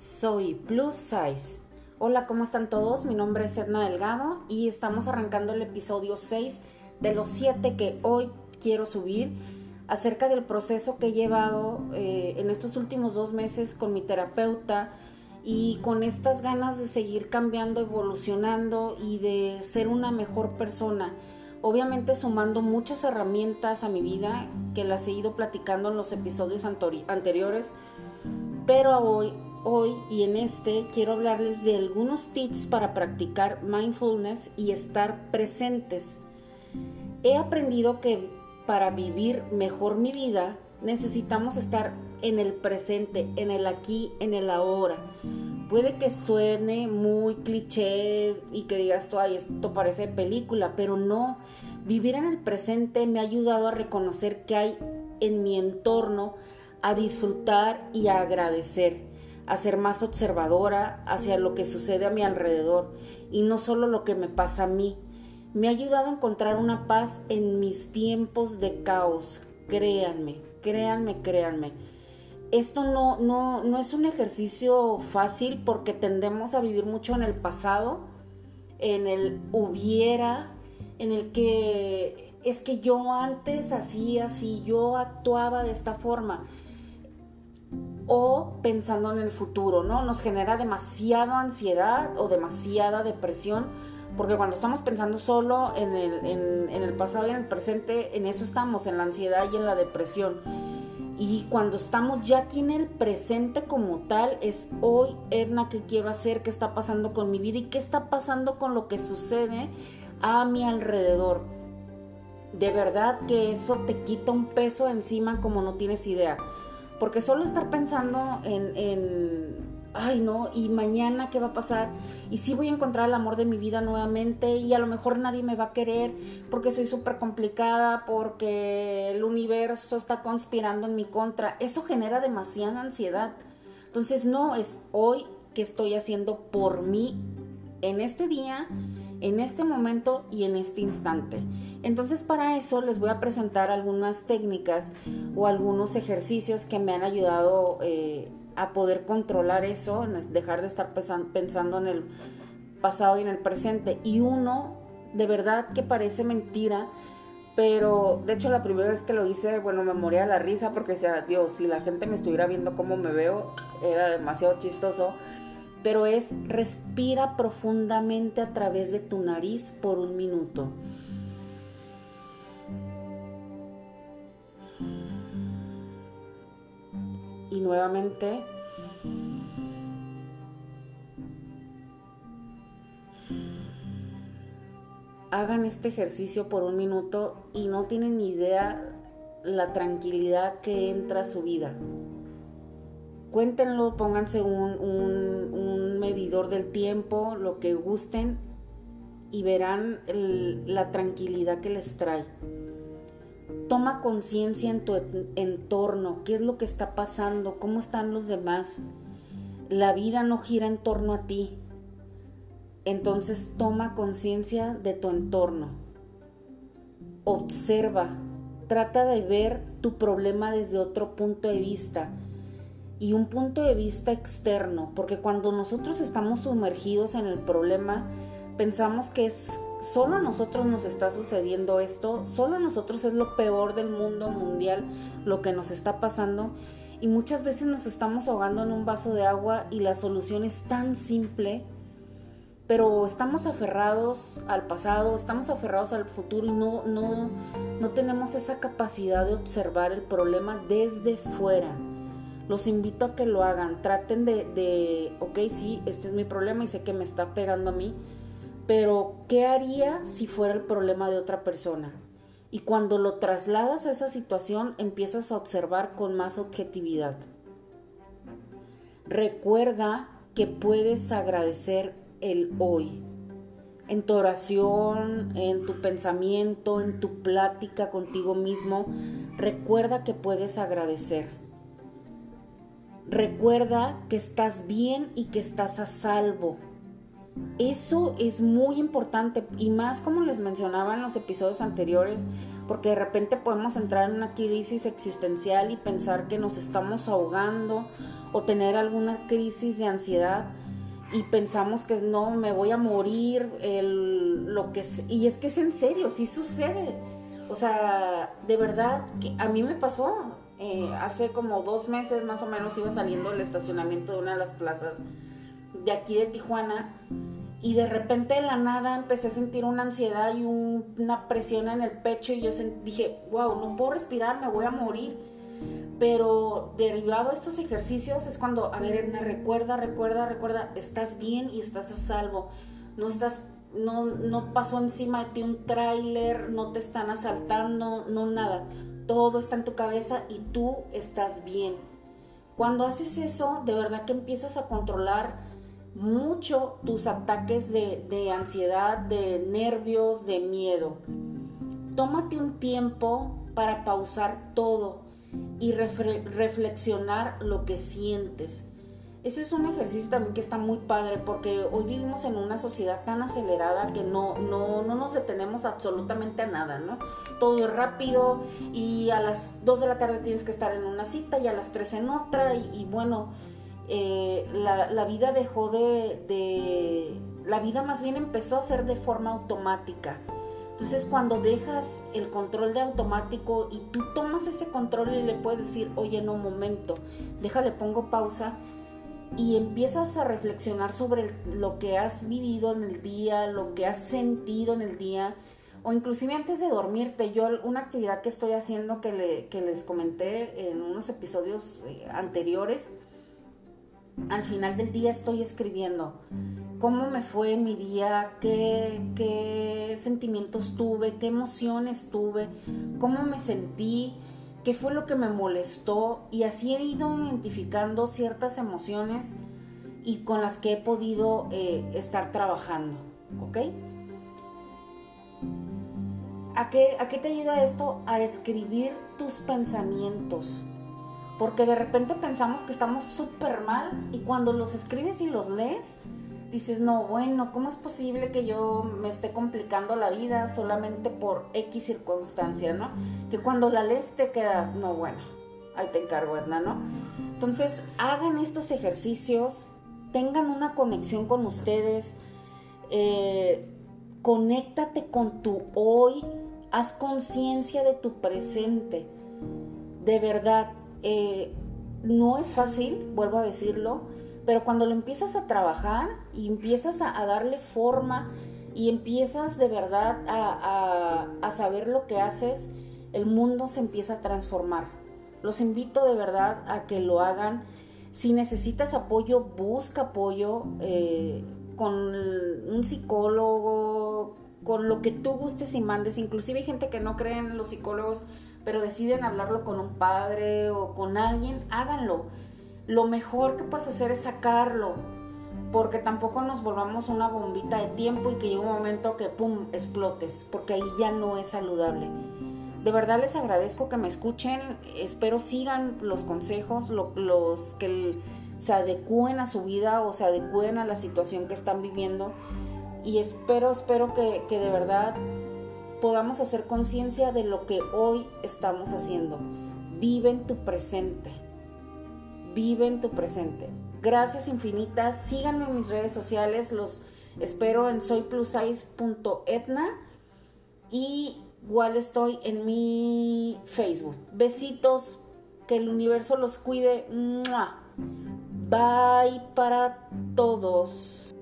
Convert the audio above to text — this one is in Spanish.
soy Plus Size. Hola, ¿cómo están todos? Mi nombre es Edna Delgado y estamos arrancando el episodio 6 de los 7 que hoy quiero subir acerca del proceso que he llevado eh, en estos últimos dos meses con mi terapeuta y con estas ganas de seguir cambiando, evolucionando y de ser una mejor persona. Obviamente sumando muchas herramientas a mi vida que las he ido platicando en los episodios anteriores, pero hoy Hoy y en este quiero hablarles de algunos tips para practicar mindfulness y estar presentes. He aprendido que para vivir mejor mi vida necesitamos estar en el presente, en el aquí, en el ahora. Puede que suene muy cliché y que digas, ay, esto parece película, pero no. Vivir en el presente me ha ayudado a reconocer que hay en mi entorno, a disfrutar y a agradecer a ser más observadora hacia lo que sucede a mi alrededor y no solo lo que me pasa a mí. Me ha ayudado a encontrar una paz en mis tiempos de caos. Créanme, créanme, créanme. Esto no, no, no es un ejercicio fácil porque tendemos a vivir mucho en el pasado, en el hubiera, en el que es que yo antes hacía así, yo actuaba de esta forma o pensando en el futuro, ¿no? Nos genera demasiada ansiedad o demasiada depresión, porque cuando estamos pensando solo en el, en, el pasado y en el presente, en eso estamos, en la ansiedad y en la depresión. Y cuando estamos ya aquí en el presente como tal, es hoy, Edna, ¿qué quiero hacer? ¿Qué está pasando con mi vida? ¿Y qué está pasando con lo que sucede a mi alrededor? De verdad que eso te quita un peso encima como no tienes idea. Porque solo estar pensando en, ay no, y mañana qué va a pasar, y si voy a encontrar el amor de mi vida nuevamente, y a lo mejor nadie me va a querer porque soy súper complicada, porque el universo está conspirando en mi contra, eso genera demasiada ansiedad. Entonces no, es hoy que estoy haciendo por mí en este día en este momento y en este instante. Entonces para eso les voy a presentar algunas técnicas o algunos ejercicios que me han ayudado eh, a poder controlar eso, dejar de estar pensando en el pasado y en el presente. Y uno, de verdad que parece mentira, pero de hecho la primera vez que lo hice, bueno, me moría la risa porque decía, Dios, si la gente me estuviera viendo cómo me veo, era demasiado chistoso pero es respira profundamente a través de tu nariz por un minuto. Nuevamente hagan este ejercicio por un minuto y no tienen ni idea la tranquilidad que entra a su vida cuéntenlo, pónganse un, medidor del tiempo, lo que gusten y verán la tranquilidad que les trae. Toma conciencia en tu entorno, qué es lo que está pasando, cómo están los demás. La vida no gira en torno a ti. Entonces toma conciencia de tu entorno. Observa, trata de ver tu problema desde otro punto de vista y un punto de vista externo, porque cuando nosotros estamos sumergidos en el problema, pensamos que es solo a nosotros nos está sucediendo esto, solo a nosotros es lo peor del mundo mundial lo que nos está pasando y muchas veces nos estamos ahogando en un vaso de agua y la solución es tan simple, pero estamos aferrados al pasado, estamos aferrados al futuro y no, no, no tenemos esa capacidad de observar el problema desde fuera los invito a que lo hagan. Traten de, de, ok, sí, este es mi problema y sé que me está pegando a mí, pero ¿qué haría si fuera el problema de otra persona? Y cuando lo trasladas a esa situación, empiezas a observar con más objetividad. Recuerda que puedes agradecer el hoy. En tu oración, en tu pensamiento, en tu plática contigo mismo, recuerda que puedes agradecer. Recuerda que estás bien y que estás a salvo. Eso es muy importante y más como les mencionaba en los episodios anteriores, porque de repente podemos entrar en una crisis existencial y pensar que nos estamos ahogando o tener alguna crisis de ansiedad y pensamos que no, me voy a morir, lo que y es que es en serio, sí sucede. O sea, de verdad, que a mí me pasó. Eh, hace como dos meses más o menos iba saliendo del estacionamiento de una de las plazas de aquí de Tijuana y de repente de la nada empecé a sentir una ansiedad y una presión en el pecho y yo dije, wow, no puedo respirar, me voy a morir pero derivado de estos ejercicios es cuando, a ver, Edna, recuerda, recuerda, recuerda, estás bien y estás a salvo. No estás, no, no pasó encima de ti un tráiler, no te están asaltando, no nada. Todo está en tu cabeza y tú estás bien. Cuando haces eso, de verdad que empiezas a controlar mucho tus ataques de, de ansiedad, de nervios, de miedo. Tómate un tiempo para pausar todo y reflexionar lo que sientes. Ese es un ejercicio también que está muy padre porque hoy vivimos en una sociedad tan acelerada que no, no, no nos detenemos absolutamente a nada, ¿no? Todo es rápido y a las 2 de la tarde tienes que estar en una cita y a las 3 en otra y, bueno, eh, la, vida dejó de, de... La vida más bien empezó a ser de forma automática. Entonces cuando dejas el control de automático y tú tomas ese control y le puedes decir, oye, no, momento, déjale, pongo pausa y empiezas a reflexionar sobre lo que has vivido en el día, lo que has sentido en el día, o inclusive antes de dormirte, yo una actividad que estoy haciendo que, le, que les comenté en unos episodios eh, anteriores, al final del día estoy escribiendo cómo me fue mi día, qué, sentimientos tuve, qué emociones tuve, cómo me sentí, qué fue lo que me molestó y así he ido identificando ciertas emociones y con las que he podido eh, estar trabajando, ¿ok? ¿A qué, ¿A qué te ayuda esto? A escribir tus pensamientos. Porque de repente pensamos que estamos súper mal y cuando los escribes y los lees, dices, no, bueno, ¿cómo es posible que yo me esté complicando la vida solamente por X circunstancia, ¿no? Que cuando la lees te quedas, no, bueno, ahí te encargo, Edna, ¿no? Entonces, hagan estos ejercicios, tengan una conexión con ustedes, eh, conéctate con tu hoy, haz conciencia de tu presente. De verdad, eh, no es fácil, vuelvo a decirlo, pero cuando lo empiezas a trabajar y empiezas a, darle forma y empiezas de verdad a, saber lo que haces, el mundo se empieza a transformar. Los invito de verdad a que lo hagan. Si necesitas apoyo, busca apoyo eh, con un psicólogo, con lo que tú gustes y mandes. Inclusive hay gente que no cree en los psicólogos, pero deciden hablarlo con un padre o con alguien, háganlo lo mejor que puedes hacer es sacarlo, porque tampoco nos volvamos una bombita de tiempo y que llegue un momento que, ¡pum!, explotes, porque ahí ya no es saludable. De verdad les agradezco que me escuchen, espero sigan los consejos, los que se adecúen a su vida o se adecúen a la situación que están viviendo y espero, espero que, que de verdad podamos hacer conciencia de lo que hoy estamos haciendo. Vive en tu presente vive en tu presente. Gracias infinitas. Síganme en mis redes sociales. Los espero en soyplusize.etna y igual estoy en mi Facebook. Besitos. Que el universo los cuide. Bye para todos.